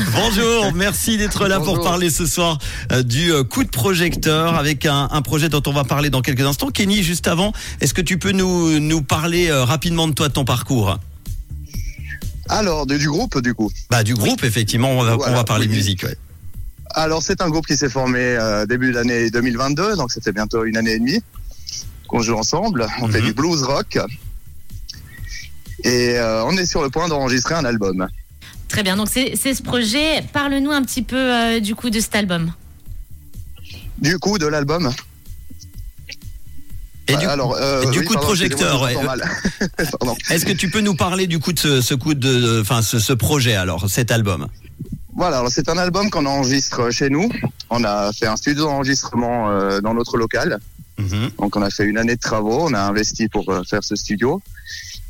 Bonjour, merci d'être là pour parler ce soir euh, du euh, coup de projecteur avec un, un projet dont on va parler dans quelques instants. Kenny, juste avant, est-ce que tu peux nous, nous parler euh, rapidement de toi, de ton parcours? Alors, de- du groupe, du coup. Bah du groupe, effectivement, on va, Voilà, on va parler oui. musique. ouais. Alors, c'est un groupe qui s'est formé euh, début de l'année 2022, donc c'était bientôt une année et demie qu'on joue ensemble. On fait Mhm. du blues rock. Et euh, on est sur le point d'enregistrer un album. Très bien, donc c'est c'est ce projet. Parle-nous un petit peu euh, du coup de cet album. Du coup, de l'album? Et du, Alors, euh, et du oui, coup de pardon, projecteur, est-ce que tu peux nous parler du coup de ce, ce coup de, enfin ce, ce projet alors, cet album? Voilà, alors c'est un album qu'on enregistre chez nous. On a fait un studio d'enregistrement euh, dans notre local. Mhm. Donc on a fait une année de travaux, on a investi pour euh, faire ce studio.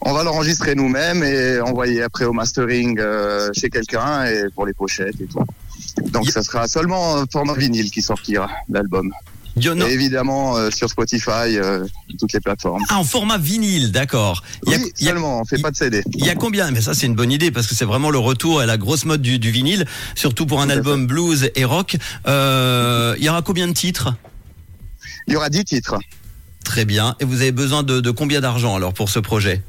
On va l'enregistrer nous-mêmes et envoyer après au mastering euh, chez quelqu'un et pour les pochettes et tout. Donc ça sera seulement en format vinyle qui sortira l'album. Yo- non. Et évidemment euh, sur Spotify, euh, toutes les plateformes. Ah, en format vinyle, d'accord. Il y a- Oui, y a- seulement, on fait pas de CD. Il y a combien? Mais ça, c'est une bonne idée parce que c'est vraiment le retour à la grosse mode du, du vinyle, surtout pour un Tout album blues et rock. Euh, il y aura combien de titres? Il y aura 10 titres Très bien. Et vous avez besoin de, de combien d'argent alors pour ce projet?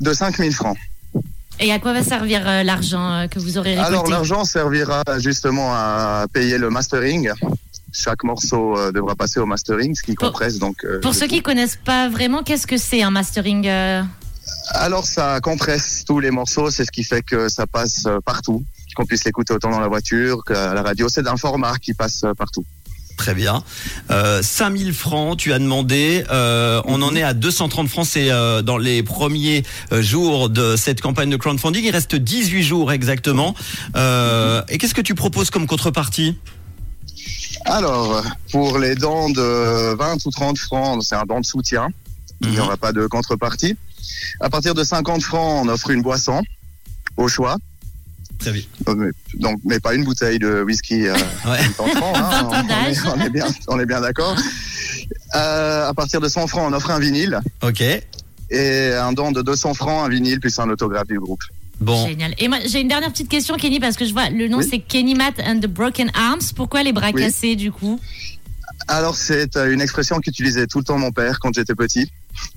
De 5000 francs. Et à quoi va servir euh, l'argent euh, que vous aurez récolté Alors l'argent servira justement à payer le mastering. Chaque morceau euh, devra passer au mastering, ce qui Pour- compresse donc. euh, Pour ceux qui connaissent pas vraiment, qu'est-ce que c'est un mastering euh, Alors ça compresse tous les morceaux, c'est ce qui fait que ça passe partout, qu'on puisse l'écouter autant dans la voiture qu'à la radio. C'est d'un format qui passe partout. Très bien. Euh, 5000 francs, tu as demandé. Euh, on en est à 230 francs. C'est euh, dans les premiers euh, jours de cette campagne de crowdfunding. Il reste 18 jours exactement. Et qu'est-ce que tu proposes comme contrepartie? Alors pour les dents de 20 ou 30 francs, c'est un don de soutien. Il n'y Mhm. aura pas de contrepartie. À partir de 50 francs, on offre une boisson au choix. Très. Euh, mais- Donc, mais pas une bouteille de whisky. euh, Ouais. 50 francs, hein, 20 ans on, est, d'âge. on est bien, d'accord. Euh, à partir de 100 francs, on offre un vinyle Ok. et un don de 200 francs, un vinyle plus un autographe du groupe. Bon. Génial. Et moi, j'ai une dernière petite question, Kenny, parce que je vois le nom, Oui. c'est Kenny Matt and the Broken Arms. Pourquoi les bras Oui. cassés, du coup? Alors, c'est euh, une expression qu'utilisait tout le temps mon père quand j'étais petit,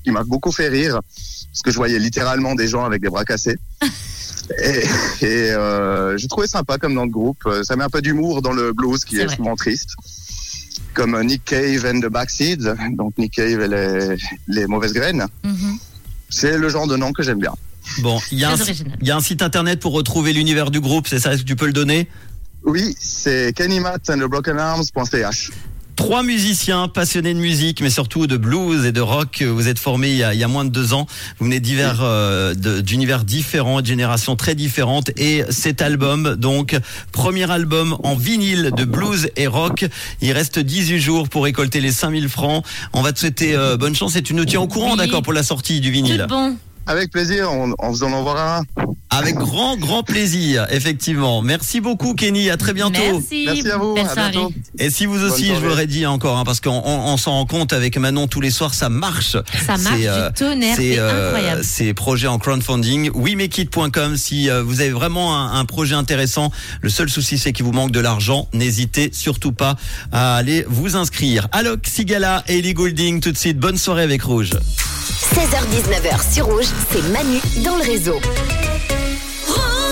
qui m'a beaucoup fait rire, parce que je voyais littéralement des gens avec des bras cassés. Et, et euh, j'ai trouvé sympa comme dans le groupe. Euh, Ça met un peu d'humour dans le blues qui est, vrai. souvent triste. Comme euh, Nick Cave and the Backseeds, donc Nick Cave et les, les mauvaises graines. Mhm. C'est le genre de nom que j'aime bien. Bon, il y, a un, Très original. il y a un site internet pour retrouver l'univers du groupe, c'est ça Est-ce que tu peux le donner? Oui, c'est kennymatt Trois musiciens passionnés de musique, mais surtout de blues et de rock. Vous êtes formés il y a, il y a moins de deux ans. Vous venez divers, euh, d'univers différents, de générations très différentes. Et cet album, donc, premier album en vinyle de blues et rock. Il reste 18 jours pour récolter les 5000 francs. On va te souhaiter euh, bonne chance et tu nous tiens au courant, Oui. d'accord, pour la sortie du vinyle. Tout bon. Avec plaisir, on, on vous en enverra un. Avec grand, grand plaisir, effectivement. Merci beaucoup, Kenny. À très bientôt. Merci. Merci à vous, à bientôt. Et si vous aussi, je vous l'aurais dit encore, hein, parce qu'on on, on s'en rend compte avec Manon tous les soirs, ça marche. Ça marche C'est, euh, du tonnerre, c'est euh, incroyable. ces projets en crowdfunding. WeMakeIt.com. Si euh, vous avez vraiment un, un projet intéressant, le seul souci c'est qu'il vous manque de l'argent. N'hésitez surtout pas à aller vous inscrire. Alok Sigala et Ellie Goulding, tout de suite. Bonne soirée avec Rouge. 16h-19h sur Rouge, c'est Manu dans le réseau.